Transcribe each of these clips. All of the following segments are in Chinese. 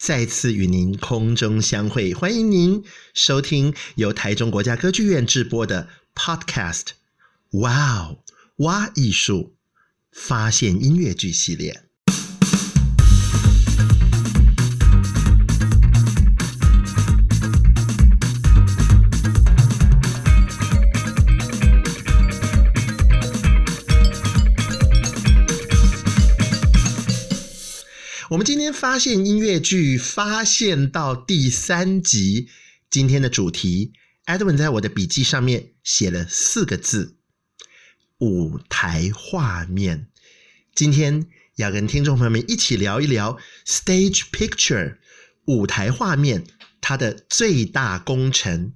再次与您空中相会，欢迎您收听由台中国家歌剧院制播的 Podcast。哇哦，哇艺术，发现音乐剧系列。我们今天发现音乐剧，发现到第三集。今天的主题，Edwin 在我的笔记上面写了四个字：舞台画面。今天要跟听众朋友们一起聊一聊 Stage Picture 舞台画面它的最大工程。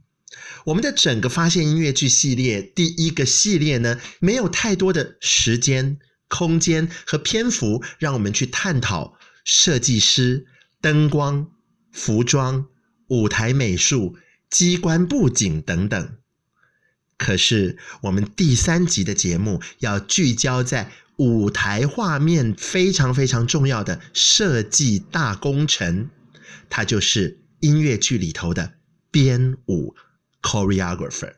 我们的整个发现音乐剧系列第一个系列呢，没有太多的时间、空间和篇幅，让我们去探讨。设计师、灯光、服装、舞台美术、机关布景等等。可是，我们第三集的节目要聚焦在舞台画面非常非常重要的设计大工程，它就是音乐剧里头的编舞 （choreographer）。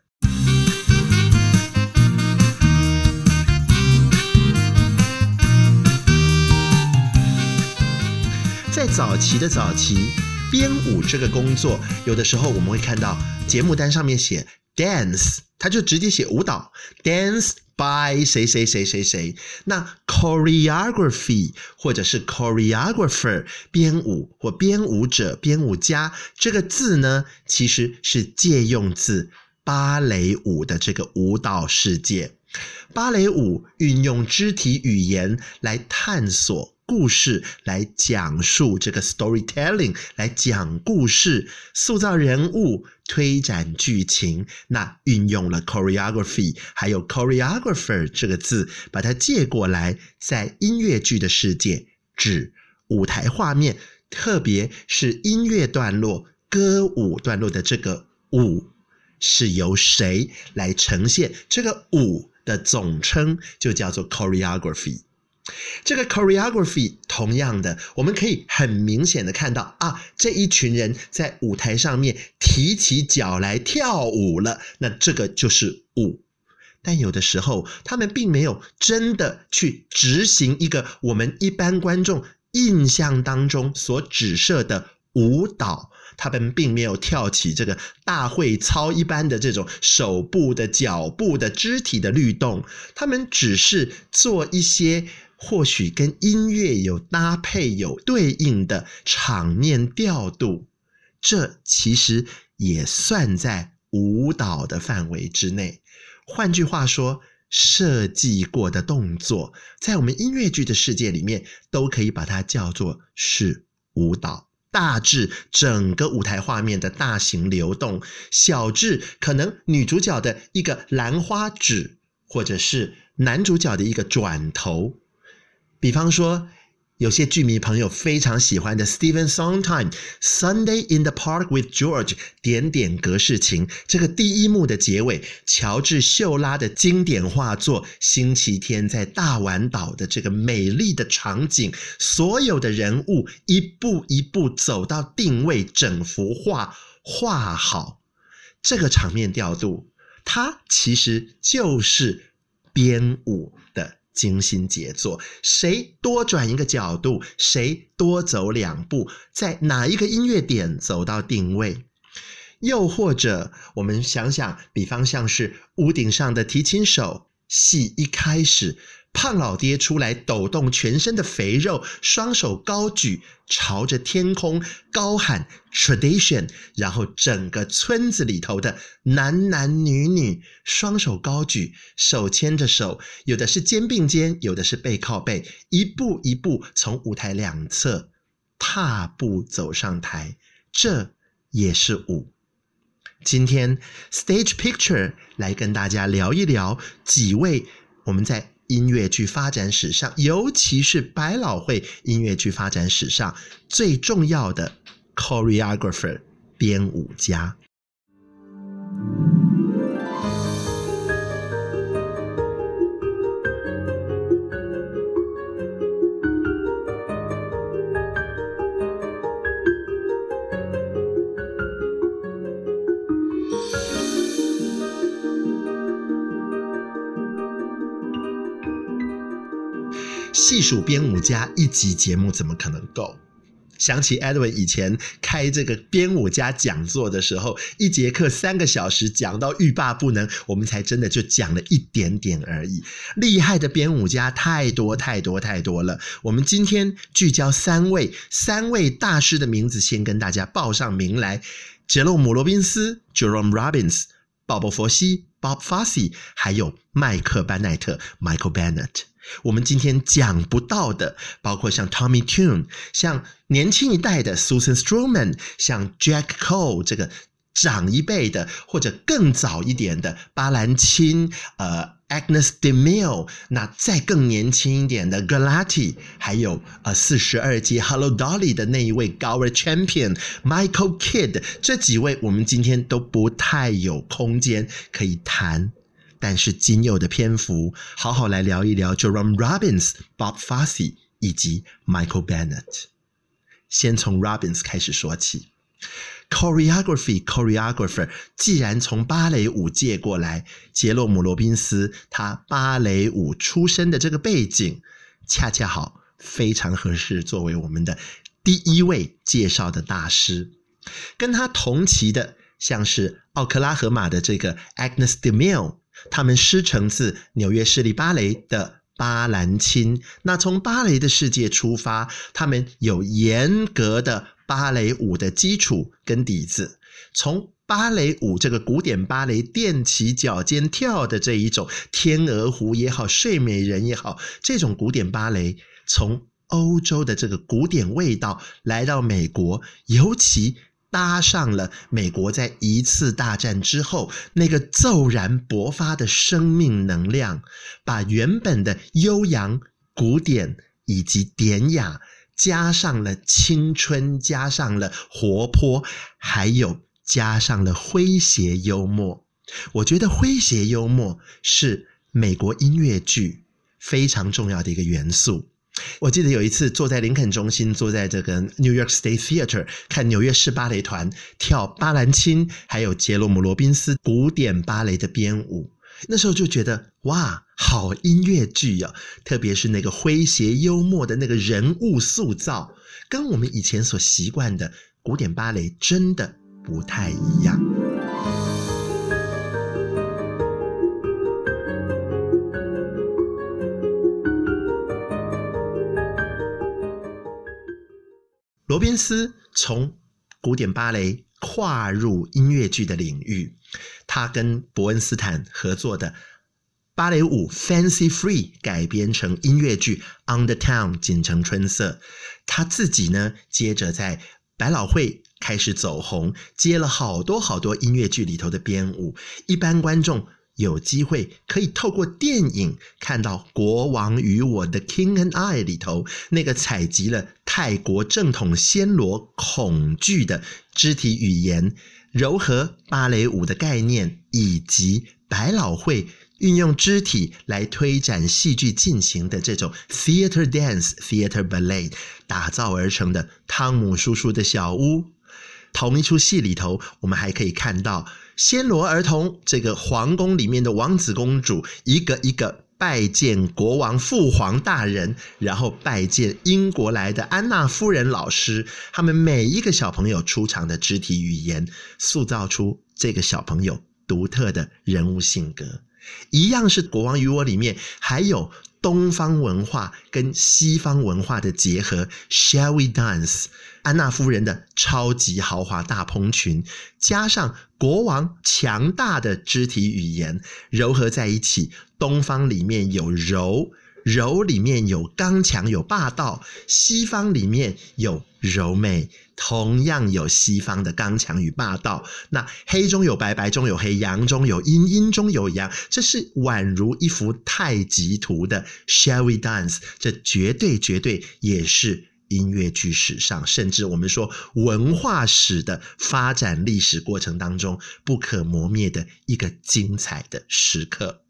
早期的早期，编舞这个工作，有的时候我们会看到节目单上面写 dance，他就直接写舞蹈 dance by 谁谁谁谁谁。那 choreography 或者是 choreographer 编舞或编舞者、编舞家这个字呢，其实是借用自芭蕾舞的这个舞蹈世界。芭蕾舞运用肢体语言来探索。故事来讲述这个 storytelling，来讲故事，塑造人物，推展剧情。那运用了 choreography，还有 choreographer 这个字，把它借过来，在音乐剧的世界指舞台画面，特别是音乐段落、歌舞段落的这个舞，是由谁来呈现？这个舞的总称就叫做 choreography。这个 choreography 同样的，我们可以很明显的看到啊，这一群人在舞台上面提起脚来跳舞了，那这个就是舞。但有的时候，他们并没有真的去执行一个我们一般观众印象当中所指涉的舞蹈，他们并没有跳起这个大会操一般的这种手部的、脚部的、肢体的律动，他们只是做一些。或许跟音乐有搭配、有对应的场面调度，这其实也算在舞蹈的范围之内。换句话说，设计过的动作，在我们音乐剧的世界里面，都可以把它叫做是舞蹈。大至整个舞台画面的大型流动，小至可能女主角的一个兰花指，或者是男主角的一个转头。比方说，有些剧迷朋友非常喜欢的 Stephen Sondheim《Sunday in the Park with George》点点格式情，这个第一幕的结尾，乔治秀拉的经典画作《星期天在大碗岛》的这个美丽的场景，所有的人物一步一步走到定位，整幅画画好，这个场面调度，它其实就是编舞的。精心杰作，谁多转一个角度，谁多走两步，在哪一个音乐点走到定位？又或者，我们想想，比方像是屋顶上的提琴手，戏一开始。胖老爹出来抖动全身的肥肉，双手高举，朝着天空高喊 tradition，然后整个村子里头的男男女女双手高举，手牵着手，有的是肩并肩，有的是背靠背，一步一步从舞台两侧踏步走上台，这也是舞。今天 Stage Picture 来跟大家聊一聊几位我们在音乐剧发展史上，尤其是百老汇音乐剧发展史上最重要的 choreographer 编舞家。细数编舞家一集节目怎么可能够？想起 Edwin 以前开这个编舞家讲座的时候，一节课三个小时讲到欲罢不能，我们才真的就讲了一点点而已。厉害的编舞家太多太多太多了。我们今天聚焦三位三位大师的名字，先跟大家报上名来：杰洛姆·罗宾斯 （Jerome Robbins）、鲍勃·佛西 （Bob Fosse） 还有麦克·班奈特 （Michael Bennett）。我们今天讲不到的，包括像 Tommy Tune，像年轻一代的 Susan Stroman，像 Jack Cole 这个长一辈的，或者更早一点的巴兰钦，呃，Agnes de Mille，那再更年轻一点的 Galati，还有呃四十二届 Hello Dolly 的那一位高尔 Champion，Michael Kidd，这几位我们今天都不太有空间可以谈。但是仅有的篇幅，好好来聊一聊 Jerome Robbins、Bob Fosse 以及 Michael Bennett。先从 Robbins 开始说起，Choreography、Choreographer，既然从芭蕾舞借过来，杰洛姆·罗宾斯他芭蕾舞出身的这个背景，恰恰好非常合适作为我们的第一位介绍的大师。跟他同期的，像是奥克拉荷马的这个 Agnes de Mille。他们师承自纽约市立芭蕾的巴兰钦。那从芭蕾的世界出发，他们有严格的芭蕾舞的基础跟底子。从芭蕾舞这个古典芭蕾踮起脚尖跳的这一种天鹅湖也好，睡美人也好，这种古典芭蕾从欧洲的这个古典味道来到美国，尤其。搭上了美国在一次大战之后那个骤然勃发的生命能量，把原本的悠扬、古典以及典雅，加上了青春，加上了活泼，还有加上了诙谐幽默。我觉得诙谐幽默是美国音乐剧非常重要的一个元素。我记得有一次坐在林肯中心，坐在这个 New York State Theater 看纽约市芭蕾团跳巴兰钦，还有杰罗姆·罗宾斯古典芭蕾的编舞。那时候就觉得哇，好音乐剧呀！特别是那个诙谐幽默的那个人物塑造，跟我们以前所习惯的古典芭蕾真的不太一样。罗宾斯从古典芭蕾跨入音乐剧的领域，他跟伯恩斯坦合作的芭蕾舞《Fancy Free》改编成音乐剧《On the Town》锦城春色。他自己呢，接着在百老汇开始走红，接了好多好多音乐剧里头的编舞，一般观众。有机会可以透过电影看到《国王与我的 King and I》里头那个采集了泰国正统暹罗恐惧的肢体语言，柔和芭蕾舞的概念，以及百老汇运用肢体来推展戏剧进行的这种 theater dance、theater ballet 打造而成的汤姆叔叔的小屋。同一出戏里头，我们还可以看到。暹罗儿童，这个皇宫里面的王子公主，一个一个拜见国王父皇大人，然后拜见英国来的安娜夫人老师，他们每一个小朋友出场的肢体语言，塑造出这个小朋友独特的人物性格。一样是《国王与我》里面，还有东方文化跟西方文化的结合。Shall we dance？安娜夫人的超级豪华大蓬裙，加上国王强大的肢体语言，糅合在一起。东方里面有柔，柔里面有刚强有霸道；西方里面有柔美、同样有西方的刚强与霸道。那黑中有白，白中有黑，阳中有阴，阴中有阳，这是宛如一幅太极图的 Shall we dance？这绝对绝对也是音乐剧史上，甚至我们说文化史的发展历史过程当中不可磨灭的一个精彩的时刻。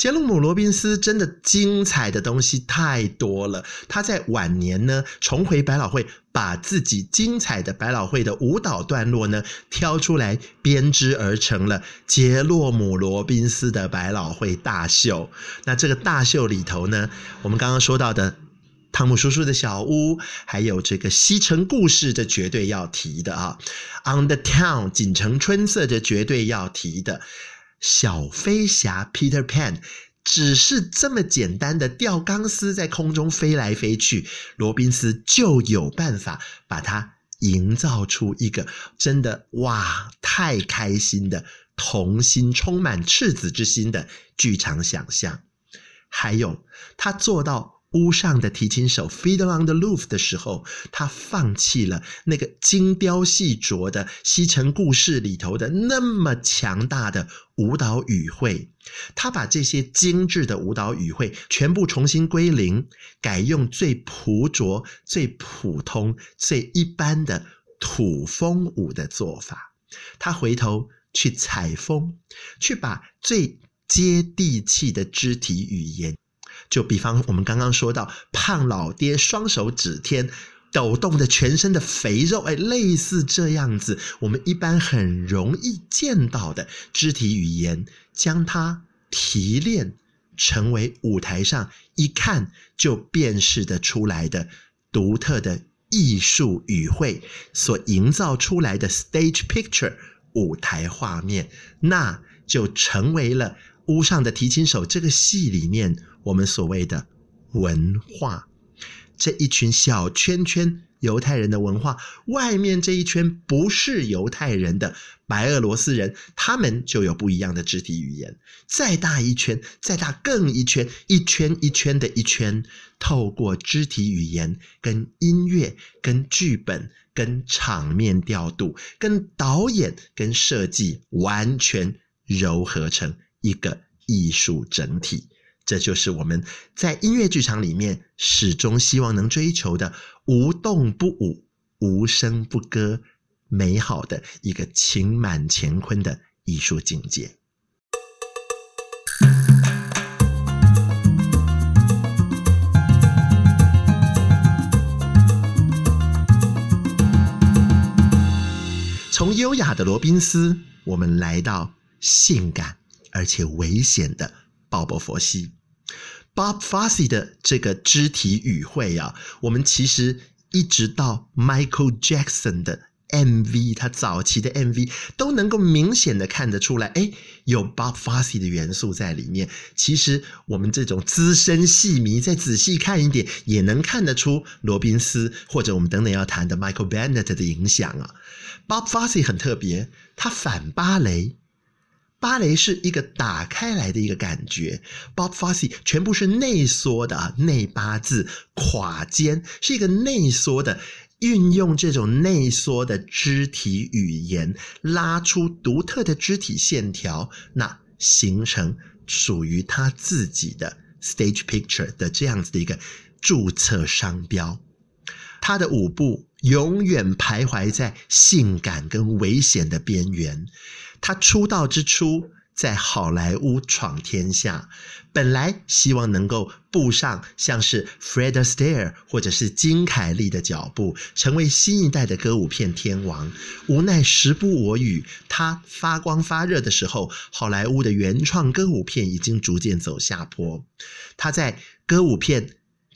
杰洛姆·罗宾斯真的精彩的东西太多了。他在晚年呢，重回百老汇，把自己精彩的百老汇的舞蹈段落呢挑出来编织而成了杰洛姆·罗宾斯的百老汇大秀。那这个大秀里头呢，我们刚刚说到的汤姆叔叔的小屋，还有这个西城故事，这绝对要提的啊。On the Town，锦城春色，这绝对要提的。小飞侠 Peter Pan 只是这么简单的吊钢丝在空中飞来飞去，罗宾斯就有办法把它营造出一个真的哇，太开心的童心，充满赤子之心的剧场想象。还有他做到。屋上的提琴手 f i d e l on the Roof 的时候，他放弃了那个精雕细琢的西城故事里头的那么强大的舞蹈语汇，他把这些精致的舞蹈语汇全部重新归零，改用最朴拙、最普通、最一般的土风舞的做法。他回头去采风，去把最接地气的肢体语言。就比方我们刚刚说到胖老爹双手指天，抖动的全身的肥肉，哎，类似这样子，我们一般很容易见到的肢体语言，将它提炼成为舞台上一看就辨识得出来的独特的艺术语汇所营造出来的 stage picture 舞台画面，那就成为了屋上的提琴手这个戏里面。我们所谓的文化，这一群小圈圈犹太人的文化，外面这一圈不是犹太人的白俄罗斯人，他们就有不一样的肢体语言。再大一圈，再大更一圈，一圈一圈的一圈，透过肢体语言、跟音乐、跟剧本、跟场面调度、跟导演、跟设计，完全糅合成一个艺术整体。这就是我们在音乐剧场里面始终希望能追求的无动不舞、无声不歌，美好的一个情满乾坤的艺术境界。从优雅的罗宾斯，我们来到性感而且危险的鲍勃·佛西。Bob Fosse 的这个肢体语汇啊，我们其实一直到 Michael Jackson 的 MV，他早期的 MV 都能够明显的看得出来，哎，有 Bob Fosse 的元素在里面。其实我们这种资深戏迷再仔细看一点，也能看得出罗宾斯或者我们等等要谈的 Michael Bennett 的影响啊。Bob Fosse 很特别，他反芭蕾。芭蕾是一个打开来的一个感觉，Bob Fosse 全部是内缩的啊，内八字垮肩，是一个内缩的，运用这种内缩的肢体语言，拉出独特的肢体线条，那形成属于他自己的 stage picture 的这样子的一个注册商标。他的舞步永远徘徊在性感跟危险的边缘。他出道之初在好莱坞闯天下，本来希望能够步上像是 Freda Stair 或者是金凯利的脚步，成为新一代的歌舞片天王。无奈时不我与，他发光发热的时候，好莱坞的原创歌舞片已经逐渐走下坡。他在歌舞片《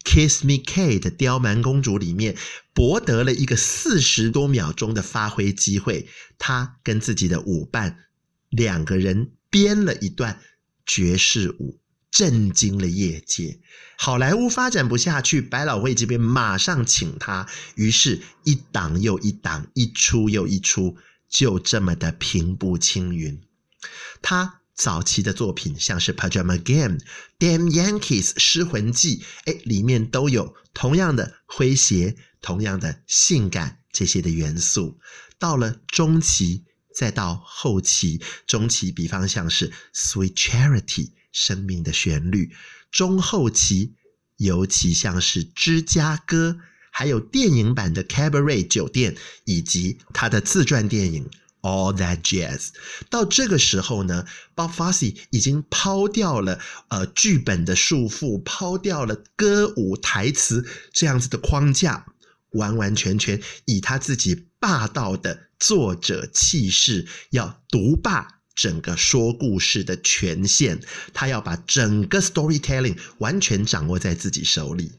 Kiss Me Kate》的刁蛮公主里面博得了一个四十多秒钟的发挥机会，他跟自己的舞伴两个人编了一段爵士舞，震惊了业界。好莱坞发展不下去，百老汇这边马上请他，于是，一档又一档，一出又一出，就这么的平步青云。他。早期的作品像是《Pajama Game》、《Damn Yankees》、《失魂记》，哎，里面都有同样的诙谐、同样的性感这些的元素。到了中期，再到后期，中期比方像是《Sweet Charity》生命的旋律，中后期尤其像是《芝加哥》，还有电影版的《Cabaret 酒店》，以及他的自传电影。All that jazz，到这个时候呢，Bob Fosse 已经抛掉了呃剧本的束缚，抛掉了歌舞台词这样子的框架，完完全全以他自己霸道的作者气势，要独霸整个说故事的权限，他要把整个 storytelling 完全掌握在自己手里。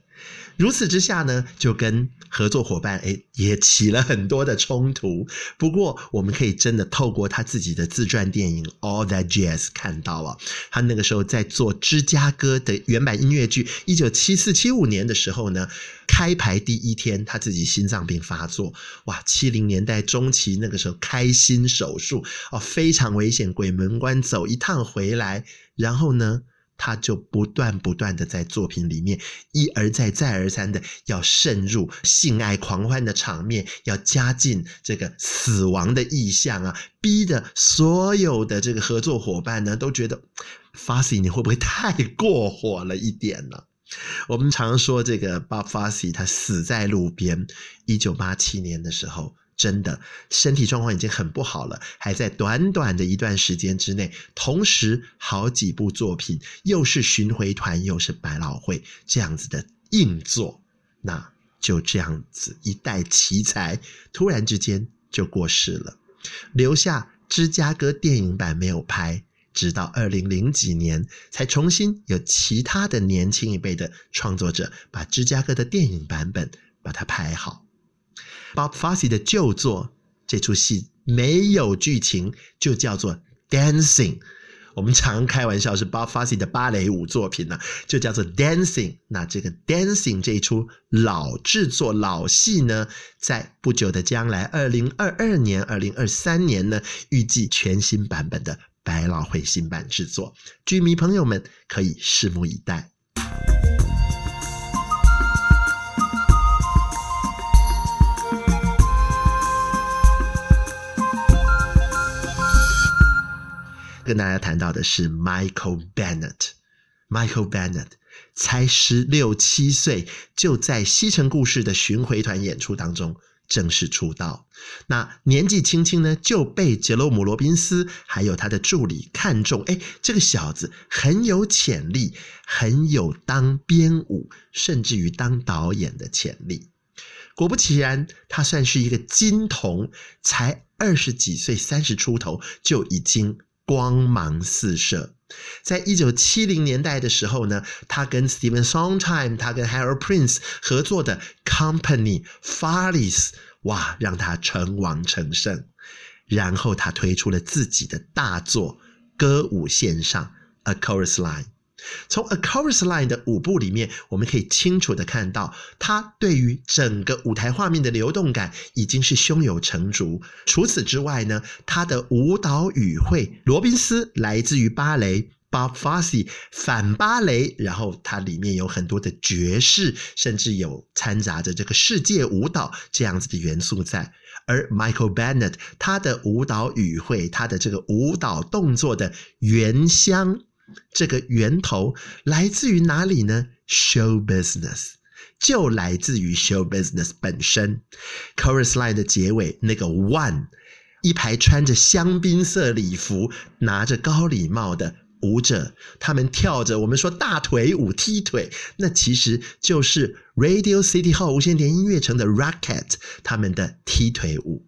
如此之下呢，就跟合作伙伴诶也起了很多的冲突。不过，我们可以真的透过他自己的自传电影《All That Jazz》看到啊，他那个时候在做芝加哥的原版音乐剧。一九七四七五年的时候呢，开排第一天，他自己心脏病发作，哇！七零年代中期那个时候开心手术哦，非常危险，鬼门关走一趟回来，然后呢？他就不断不断的在作品里面一而再再而三的要渗入性爱狂欢的场面，要加进这个死亡的意象啊，逼得所有的这个合作伙伴呢都觉得，Fosse 你会不会太过火了一点呢？我们常说这个 Bob Fosse 他死在路边，一九八七年的时候。真的身体状况已经很不好了，还在短短的一段时间之内，同时好几部作品，又是巡回团，又是百老汇这样子的硬作，那就这样子一代奇才，突然之间就过世了，留下芝加哥电影版没有拍，直到二零零几年才重新有其他的年轻一辈的创作者把芝加哥的电影版本把它拍好。Bob Fosse 的旧作，这出戏没有剧情，就叫做 Dancing。我们常开玩笑是 Bob Fosse 的芭蕾舞作品呢，就叫做 Dancing。那这个 Dancing 这一出老制作老戏呢，在不久的将来，二零二二年、二零二三年呢，预计全新版本的百老汇新版制作，剧迷朋友们可以拭目以待。跟大家谈到的是 Michael Bennett。Michael Bennett 才十六七岁，就在西城故事的巡回团演出当中正式出道。那年纪轻轻呢，就被杰罗姆·罗宾斯还有他的助理看中。哎，这个小子很有潜力，很有当编舞，甚至于当导演的潜力。果不其然，他算是一个金童，才二十几岁，三十出头就已经。光芒四射，在一九七零年代的时候呢，他跟 Steven Sondheim，他跟 Harold Prince 合作的 Company，Farley's，哇，让他成王成圣。然后他推出了自己的大作歌舞线上 A Chorus Line。从《A Chorus Line》的舞步里面，我们可以清楚的看到，他对于整个舞台画面的流动感已经是胸有成竹。除此之外呢，他的舞蹈语汇，罗宾斯来自于芭蕾，Bob Fosse 反芭蕾，然后它里面有很多的爵士，甚至有掺杂着这个世界舞蹈这样子的元素在。而 Michael Bennett 他的舞蹈语汇，他的这个舞蹈动作的原乡。这个源头来自于哪里呢？Show business 就来自于 Show business 本身。Chorus line 的结尾那个 one，一排穿着香槟色礼服、拿着高礼帽的舞者，他们跳着我们说大腿舞、踢腿，那其实就是 Radio City Hall 无线电音乐城的 Rocket 他们的踢腿舞。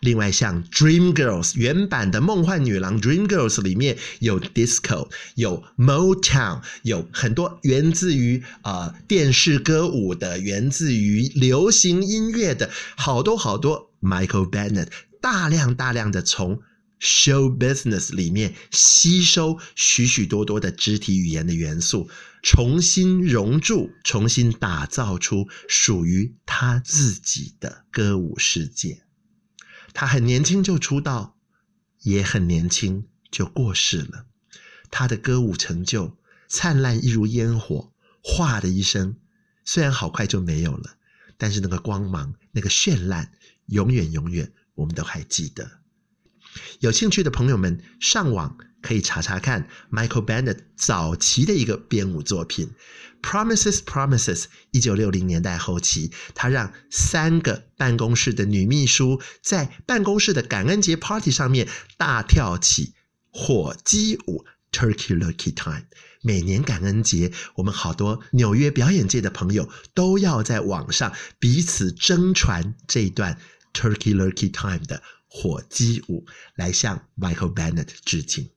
另外，像 Dream Girls 原版的梦幻女郎 Dream Girls 里面有 Disco，有 Motown，有很多源自于啊、呃、电视歌舞的，源自于流行音乐的，好多好多。Michael Bennett 大量大量的从 Show Business 里面吸收许许多多的肢体语言的元素，重新融铸，重新打造出属于他自己的歌舞世界。他很年轻就出道，也很年轻就过世了。他的歌舞成就灿烂一如烟火，哗的一声，虽然好快就没有了，但是那个光芒、那个绚烂永远永远我们都还记得。有兴趣的朋友们，上网可以查查看 Michael Bennett 早期的一个编舞作品《Promises Promises》。一九六零年代后期，他让三个办公室的女秘书在办公室的感恩节 party 上面大跳起火鸡舞 （Turkey Lurkey Time）。每年感恩节，我们好多纽约表演界的朋友都要在网上彼此争传这一段 Turkey Lurkey Time 的火鸡舞，来向 Michael Bennett 致敬。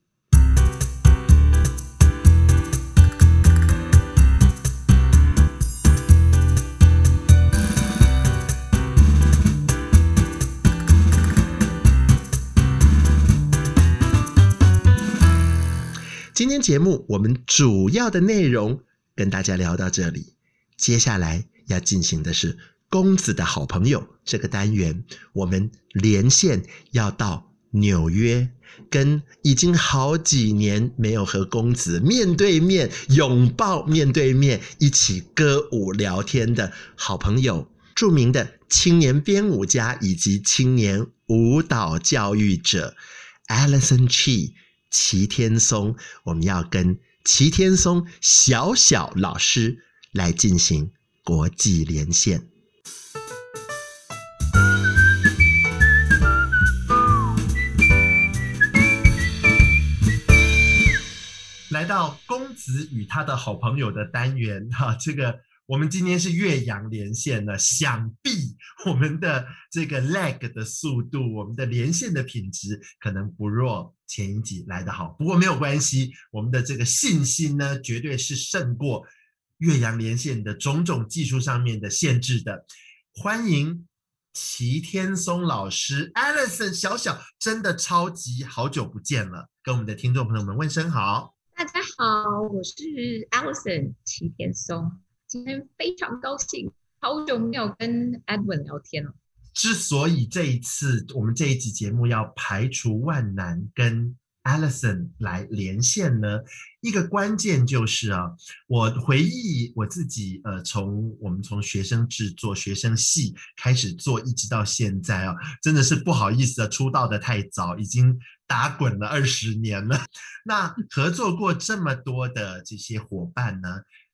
节目我们主要的内容跟大家聊到这里，接下来要进行的是公子的好朋友这个单元，我们连线要到纽约，跟已经好几年没有和公子面对面拥抱、面对面一起歌舞聊天的好朋友，著名的青年编舞家以及青年舞蹈教育者 Alison Chee。齐天松，我们要跟齐天松小小老师来进行国际连线。来到公子与他的好朋友的单元，哈，这个。我们今天是岳阳连线了，想必我们的这个 lag 的速度，我们的连线的品质可能不若前一集来的好。不过没有关系，我们的这个信心呢，绝对是胜过岳阳连线的种种技术上面的限制的。欢迎齐天松老师，Alison 小小，真的超级好久不见了，跟我们的听众朋友们问声好。大家好，我是 Alison 齐天松。今天非常高兴，好久没有跟 Edwin 聊天了。之所以这一次我们这一集节目要排除万难跟 Alison 来连线呢，一个关键就是啊，我回忆我自己，呃，从我们从学生制作、学生系开始做，一直到现在啊，真的是不好意思啊，出道的太早，已经打滚了二十年了。那合作过这么多的这些伙伴呢？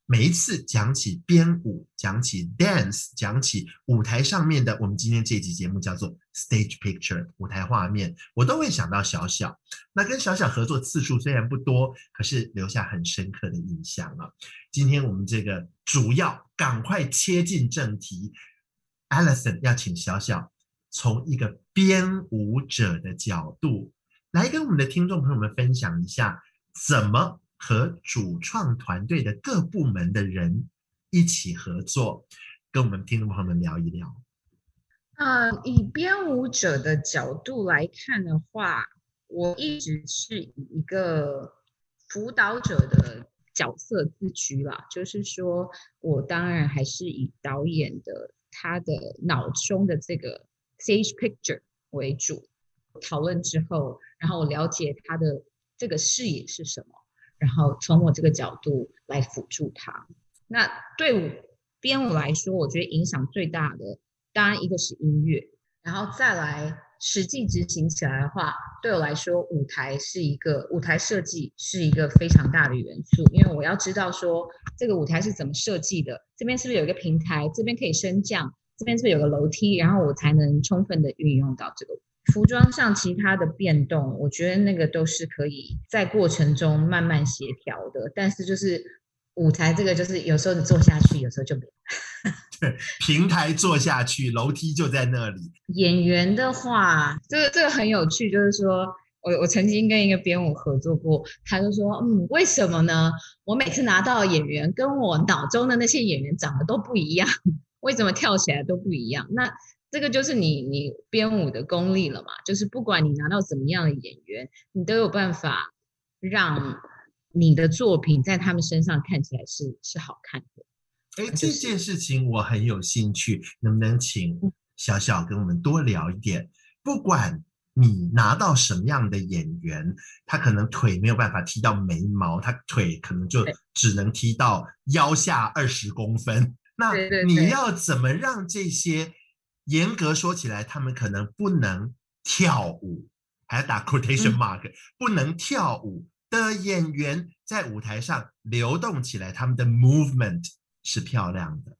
每一次讲起编舞，讲起 dance，讲起舞台上面的，我们今天这集节目叫做 stage picture 舞台画面，我都会想到小小。那跟小小合作次数虽然不多，可是留下很深刻的印象啊。今天我们这个主要赶快切进正题，Alison 要请小小从一个编舞者的角度来跟我们的听众朋友们分享一下怎么。和主创团队的各部门的人一起合作，跟我们听众朋友们聊一聊。呃，以编舞者的角度来看的话，我一直是以一个辅导者的角色自居啦。就是说我当然还是以导演的他的脑中的这个 stage picture 为主，讨论之后，然后我了解他的这个视野是什么。然后从我这个角度来辅助他。那对我编舞来说，我觉得影响最大的，当然一个是音乐，然后再来实际执行起来的话，对我来说，舞台是一个舞台设计是一个非常大的元素，因为我要知道说这个舞台是怎么设计的，这边是不是有一个平台，这边可以升降，这边是不是有个楼梯，然后我才能充分的运用到这个。服装上其他的变动，我觉得那个都是可以在过程中慢慢协调的。但是就是舞台这个，就是有时候你坐下去，有时候就没。对，平台坐下去，楼梯就在那里。演员的话，这个这个很有趣，就是说我我曾经跟一个编舞合作过，他就说，嗯，为什么呢？我每次拿到演员跟我脑中的那些演员长得都不一样，为什么跳起来都不一样？那这个就是你你编舞的功力了嘛，就是不管你拿到怎么样的演员，你都有办法让你的作品在他们身上看起来是是好看的。哎，这件事情我很有兴趣，能不能请小小跟我们多聊一点？不管你拿到什么样的演员，他可能腿没有办法踢到眉毛，他腿可能就只能踢到腰下二十公分。那你要怎么让这些？严格说起来，他们可能不能跳舞，还要打 quotation mark，、嗯、不能跳舞的演员在舞台上流动起来，他们的 movement 是漂亮的。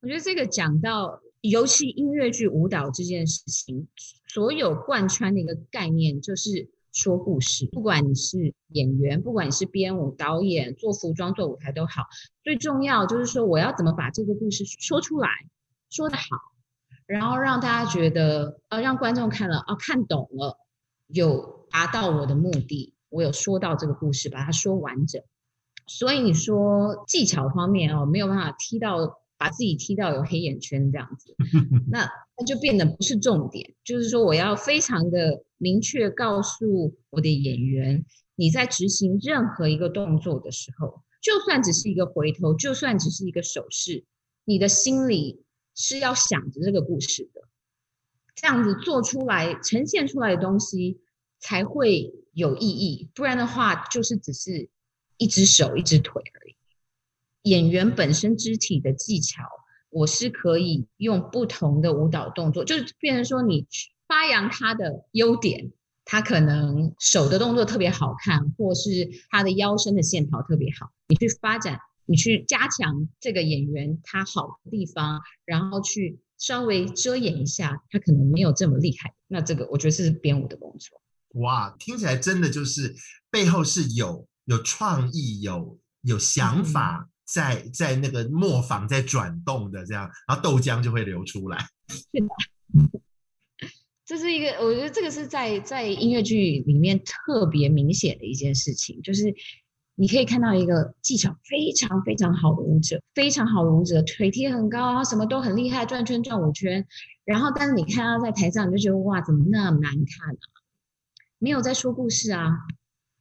我觉得这个讲到，尤其音乐剧舞蹈这件事情，所有贯穿的一个概念就是说故事。不管你是演员，不管你是编舞、导演、做服装、做舞台都好，最重要就是说，我要怎么把这个故事说出来，说得好。然后让大家觉得，呃，让观众看了，哦，看懂了，有达到我的目的，我有说到这个故事，把它说完整。所以你说技巧方面哦，没有办法踢到，把自己踢到有黑眼圈这样子，那那就变得不是重点。就是说，我要非常的明确告诉我的演员，你在执行任何一个动作的时候，就算只是一个回头，就算只是一个手势，你的心里。是要想着这个故事的，这样子做出来、呈现出来的东西才会有意义。不然的话，就是只是一只手、一只腿而已。演员本身肢体的技巧，我是可以用不同的舞蹈动作，就是变成说你发扬他的优点，他可能手的动作特别好看，或是他的腰身的线条特别好，你去发展。你去加强这个演员他好的地方，然后去稍微遮掩一下他可能没有这么厉害。那这个我觉得是编舞的工作。哇，听起来真的就是背后是有有创意、有有想法在，在在那个磨坊在转动的这样，然后豆浆就会流出来。是的，这是一个我觉得这个是在在音乐剧里面特别明显的一件事情，就是。你可以看到一个技巧非常非常好的舞者，非常好的舞者，腿踢很高啊，什么都很厉害，转圈转五圈。然后，但是你看他在台上，你就觉得哇，怎么那么难看啊？没有在说故事啊，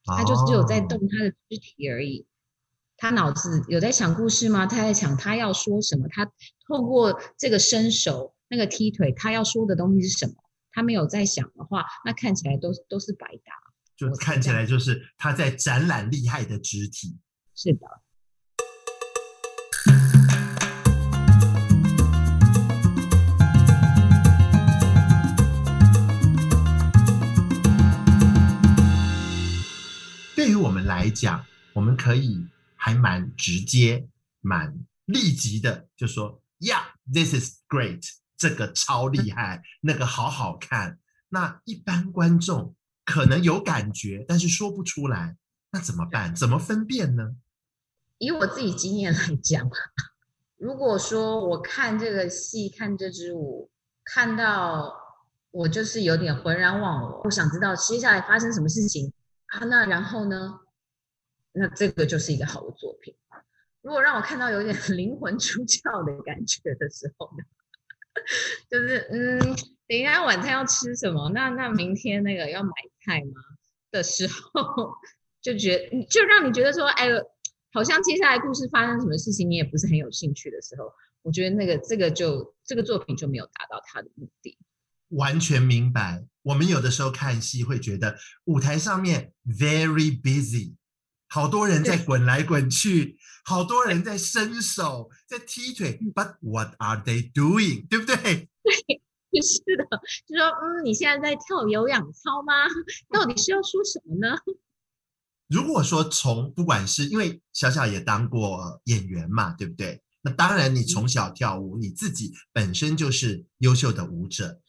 他就只有在动他的肢体而已。他脑子有在想故事吗？他在想他要说什么？他透过这个伸手、那个踢腿，他要说的东西是什么？他没有在想的话，那看起来都都是白搭。就看起来就是他在展览厉害的肢体。是的。对于我们来讲，我们可以还蛮直接、蛮立即的，就说：“Yeah，this is great，这个超厉害，那个好好看。”那一般观众。可能有感觉，但是说不出来，那怎么办？怎么分辨呢？以我自己经验来讲，如果说我看这个戏，看这支舞，看到我就是有点浑然忘我，我想知道接下来发生什么事情啊？那然后呢？那这个就是一个好的作品。如果让我看到有点 灵魂出窍的感觉的时候呢，就是嗯。等一下晚餐要吃什么？那那明天那个要买菜吗？的时候就觉得，就让你觉得说，哎，好像接下来故事发生什么事情你也不是很有兴趣的时候，我觉得那个这个就这个作品就没有达到它的目的。完全明白。我们有的时候看戏会觉得舞台上面 very busy，好多人在滚来滚去，好多人在伸手在踢腿，but what are they doing？对不对？对。是的，就说嗯，你现在在跳有氧操吗？到底是要说什么呢？如果说从不管是因为小小也当过演员嘛，对不对？那当然，你从小跳舞，你自己本身就是优秀的舞者。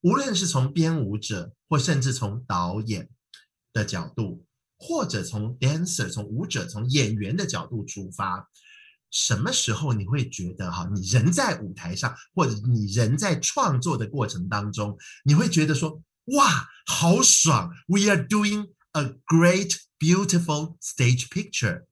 无论是从编舞者，或甚至从导演的角度，或者从 dancer、从舞者、从演员的角度出发。什么时候你会觉得哈，你人在舞台上，或者你人在创作的过程当中，你会觉得说，哇，好爽！We are doing a great, beautiful stage picture。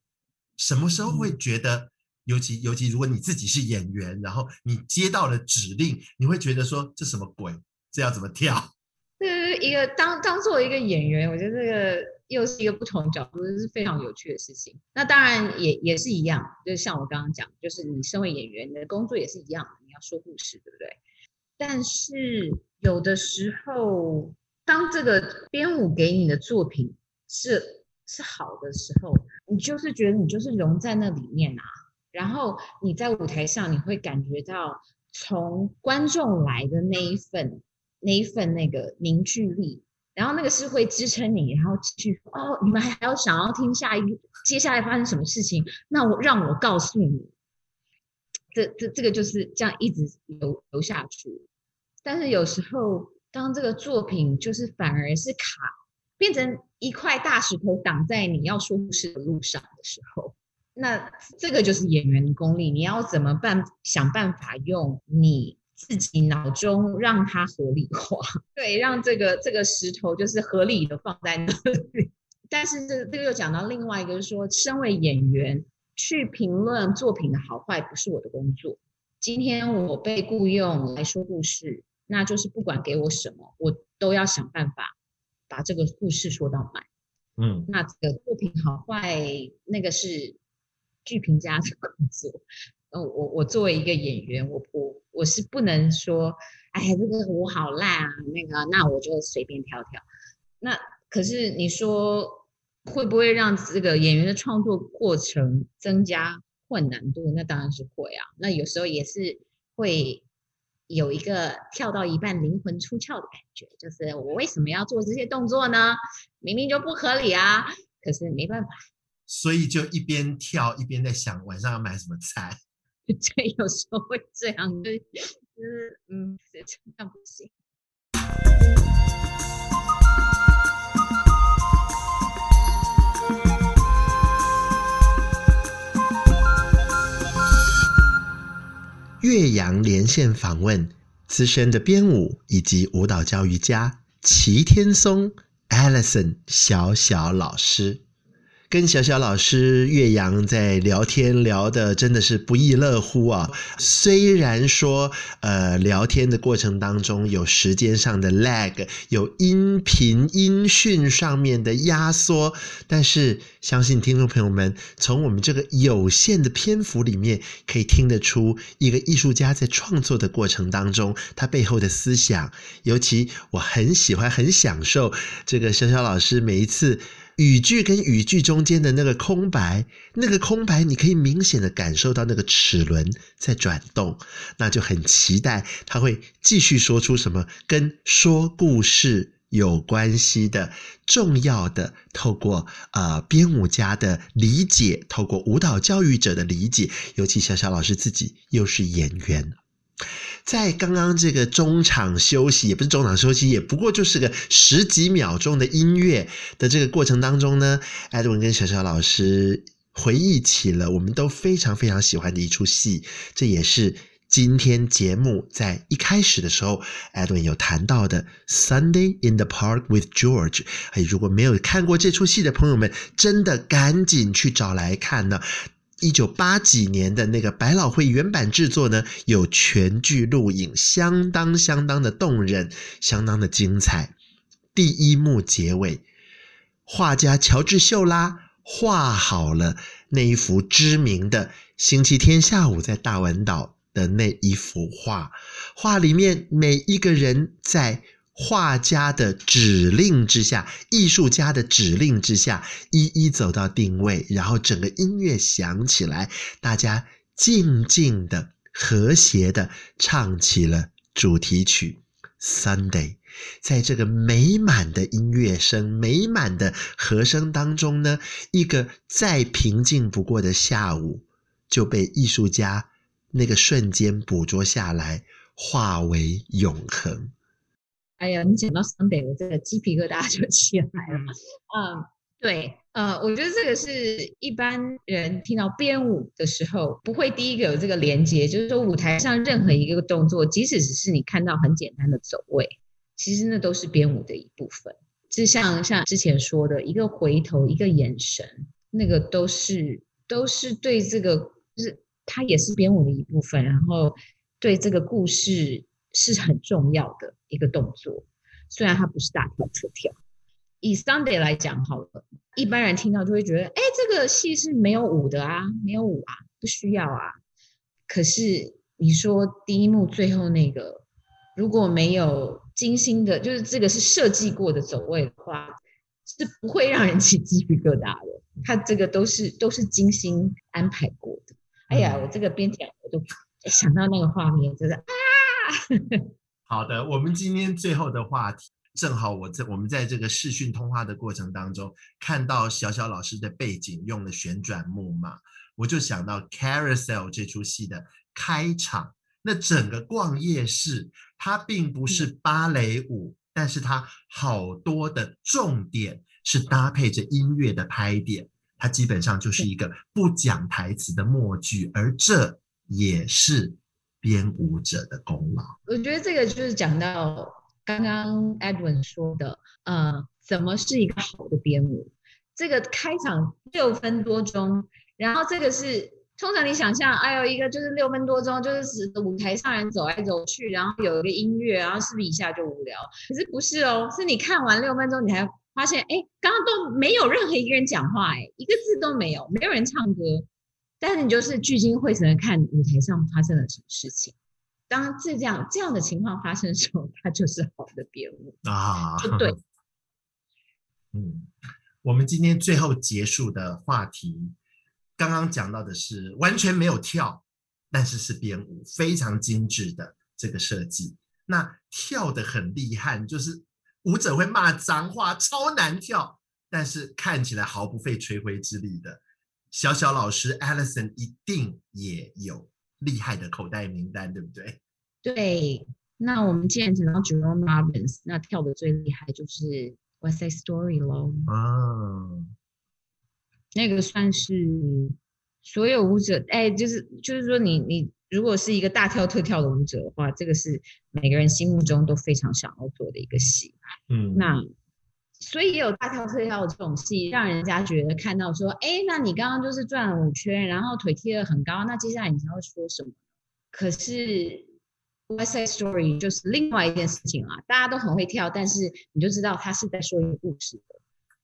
什么时候会觉得，尤其尤其如果你自己是演员，然后你接到了指令，你会觉得说，这什么鬼？这要怎么跳？这是一个当当做一个演员，我觉得这个。又是一个不同角度，这是非常有趣的事情。那当然也也是一样，就是像我刚刚讲，就是你身为演员，你的工作也是一样，你要说故事，对不对？但是有的时候，当这个编舞给你的作品是是好的时候，你就是觉得你就是融在那里面啊。然后你在舞台上，你会感觉到从观众来的那一份那一份那个凝聚力，然后那个是会支撑你，然后继续哦，你们还要想要听下一接下来发生什么事情？那我让我告诉你，这这这个就是这样一直流流下去。但是有时候，当这个作品就是反而是卡，变成一块大石头挡在你要说故事的路上的时候。那这个就是演员的功力，你要怎么办？想办法用你自己脑中让它合理化，对，让这个这个石头就是合理的放在那里。但是这这个又讲到另外一个，就是说，身为演员去评论作品的好坏不是我的工作。今天我被雇佣来说故事，那就是不管给我什么，我都要想办法把这个故事说到满。嗯，那这个作品好坏，那个是。剧评家的工作，嗯，我我作为一个演员，我我我是不能说，哎呀，这个我好烂啊，那个，那我就随便挑挑。那可是你说会不会让这个演员的创作过程增加困难度？那当然是会啊。那有时候也是会有一个跳到一半灵魂出窍的感觉，就是我为什么要做这些动作呢？明明就不合理啊，可是没办法。所以就一边跳一边在想晚上要买什么菜，对，有时候会这样，就是就是嗯，这样不行。岳阳连线访问资深的编舞以及舞蹈教育家齐天松 Alison 小小老师。跟小小老师岳阳在聊天，聊得真的是不亦乐乎啊！虽然说，呃，聊天的过程当中有时间上的 lag，有音频音讯上面的压缩，但是相信听众朋友们从我们这个有限的篇幅里面，可以听得出一个艺术家在创作的过程当中，他背后的思想。尤其我很喜欢、很享受这个小小老师每一次。语句跟语句中间的那个空白，那个空白，你可以明显的感受到那个齿轮在转动，那就很期待他会继续说出什么跟说故事有关系的重要的，透过呃编舞家的理解，透过舞蹈教育者的理解，尤其小小老师自己又是演员。在刚刚这个中场休息，也不是中场休息，也不过就是个十几秒钟的音乐的这个过程当中呢，艾德文跟小小老师回忆起了我们都非常非常喜欢的一出戏，这也是今天节目在一开始的时候，艾德文有谈到的《Sunday in the Park with George》。哎，如果没有看过这出戏的朋友们，真的赶紧去找来看呢。一九八几年的那个百老汇原版制作呢，有全剧录影，相当相当的动人，相当的精彩。第一幕结尾，画家乔治秀拉画好了那一幅知名的星期天下午在大文岛的那一幅画，画里面每一个人在。画家的指令之下，艺术家的指令之下，一一走到定位，然后整个音乐响起来，大家静静的、和谐的唱起了主题曲《Sunday》。在这个美满的音乐声、美满的和声当中呢，一个再平静不过的下午就被艺术家那个瞬间捕捉下来，化为永恒。哎呀，你讲到 Sunday，我这个鸡皮疙瘩就起来了。嗯，对，呃，我觉得这个是一般人听到编舞的时候，不会第一个有这个连接，就是说舞台上任何一个动作，即使只是你看到很简单的走位，其实那都是编舞的一部分。就像像之前说的，一个回头，一个眼神，那个都是都是对这个，就是它也是编舞的一部分，然后对这个故事。是很重要的一个动作，虽然它不是大跳特跳。以 Sunday 来讲好了，一般人听到就会觉得，哎，这个戏是没有舞的啊，没有舞啊，不需要啊。可是你说第一幕最后那个，如果没有精心的，就是这个是设计过的走位的话，是不会让人起鸡皮疙瘩的。他这个都是都是精心安排过的。哎呀，我这个边讲我都。想到那个画面，就是啊。好的，我们今天最后的话题，正好我在我们在这个视讯通话的过程当中，看到小小老师的背景用了旋转木马，我就想到《Carousel》这出戏的开场，那整个逛夜市，它并不是芭蕾舞，嗯、但是它好多的重点是搭配着音乐的拍点，它基本上就是一个不讲台词的默剧，而这也是。编舞者的功劳，我觉得这个就是讲到刚刚 Edwin 说的，呃，怎么是一个好的编舞？这个开场六分多钟，然后这个是通常你想象，哎呦，一个就是六分多钟，就是舞台上人走来走去，然后有一个音乐，然后是不是一下就无聊？可是不是哦，是你看完六分钟，你还发现，哎，刚刚都没有任何一个人讲话，哎，一个字都没有，没有人唱歌。但是你就是聚精会神的看舞台上发生了什么事情，当这样这样的情况发生的时候，它就是好的编舞啊，就对。嗯，我们今天最后结束的话题，刚刚讲到的是完全没有跳，但是是编舞，非常精致的这个设计。那跳的很厉害，就是舞者会骂脏话，超难跳，但是看起来毫不费吹灰之力的。小小老师 Alison 一定也有厉害的口袋名单，对不对？对，那我们既然讲到 Jerome Robbins，那跳的最厉害就是 West Side Story 喽。啊，那个算是所有舞者，哎，就是就是说你，你你如果是一个大跳特跳的舞者的话，这个是每个人心目中都非常想要做的一个戏。嗯，那。所以也有大跳特跳的这种戏，让人家觉得看到说，哎，那你刚刚就是转了五圈，然后腿踢得很高，那接下来你才会说什么？可是《West Side Story》就是另外一件事情啊，大家都很会跳，但是你就知道他是在说一个故事的。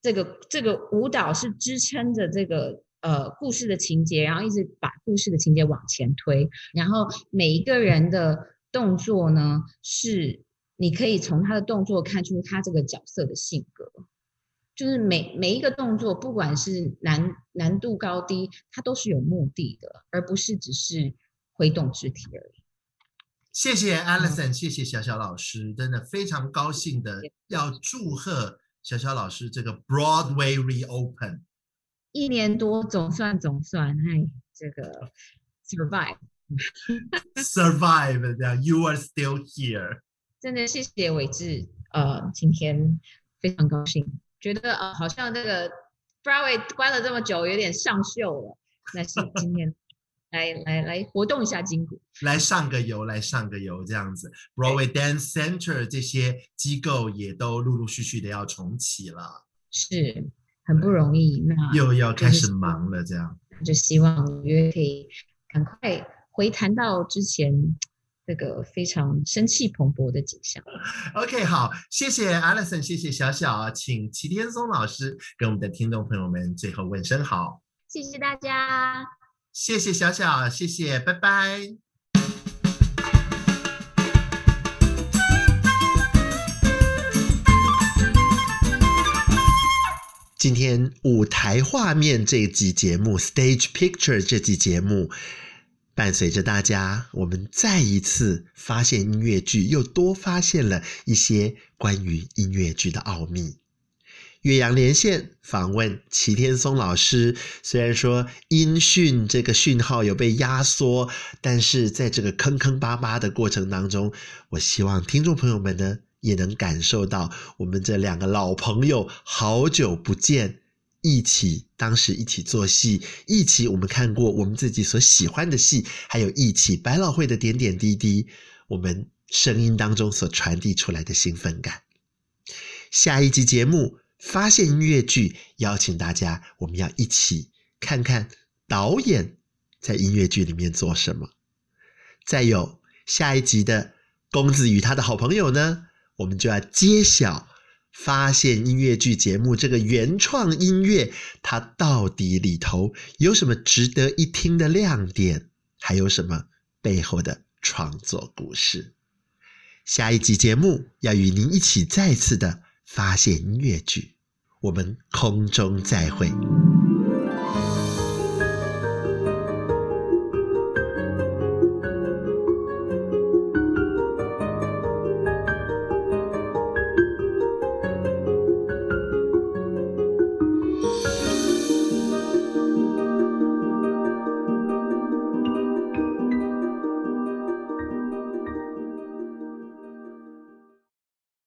这个这个舞蹈是支撑着这个呃故事的情节，然后一直把故事的情节往前推，然后每一个人的动作呢是。你可以从他的动作看出他这个角色的性格，就是每每一个动作，不管是难难度高低，它都是有目的的，而不是只是挥动肢体而已。谢谢 Alison，谢谢小小老师，真的非常高兴的要祝贺小小老师这个 Broadway reopen，一年多总算总算，哎，这个 survive，survive，这样 You are still here。真的谢谢伟志，呃，今天非常高兴，觉得呃好像这个 Broadway 关了这么久，有点上锈了。那是今天 来来来活动一下筋骨，来上个油，来上个油，这样子。Broadway Dance Center 这些机构也都陆陆续续的要重启了，是很不容易。那又要开始忙了，这样就希望纽约可以赶快回弹到之前。这个非常生气蓬勃的景象。OK，好，谢谢 Alison，谢谢小小，请齐天松老师跟我们的听众朋友们最后问声好。谢谢大家，谢谢小小，谢谢，拜拜。今天舞台画面这集节目，Stage Picture 这集节目。伴随着大家，我们再一次发现音乐剧，又多发现了一些关于音乐剧的奥秘。岳阳连线访问齐天松老师，虽然说音讯这个讯号有被压缩，但是在这个坑坑巴巴的过程当中，我希望听众朋友们呢也能感受到我们这两个老朋友好久不见。一起，当时一起做戏，一起我们看过我们自己所喜欢的戏，还有一起百老汇的点点滴滴，我们声音当中所传递出来的兴奋感。下一集节目发现音乐剧，邀请大家，我们要一起看看导演在音乐剧里面做什么。再有下一集的公子与他的好朋友呢，我们就要揭晓。发现音乐剧节目这个原创音乐，它到底里头有什么值得一听的亮点？还有什么背后的创作故事？下一集节目要与您一起再次的发现音乐剧，我们空中再会。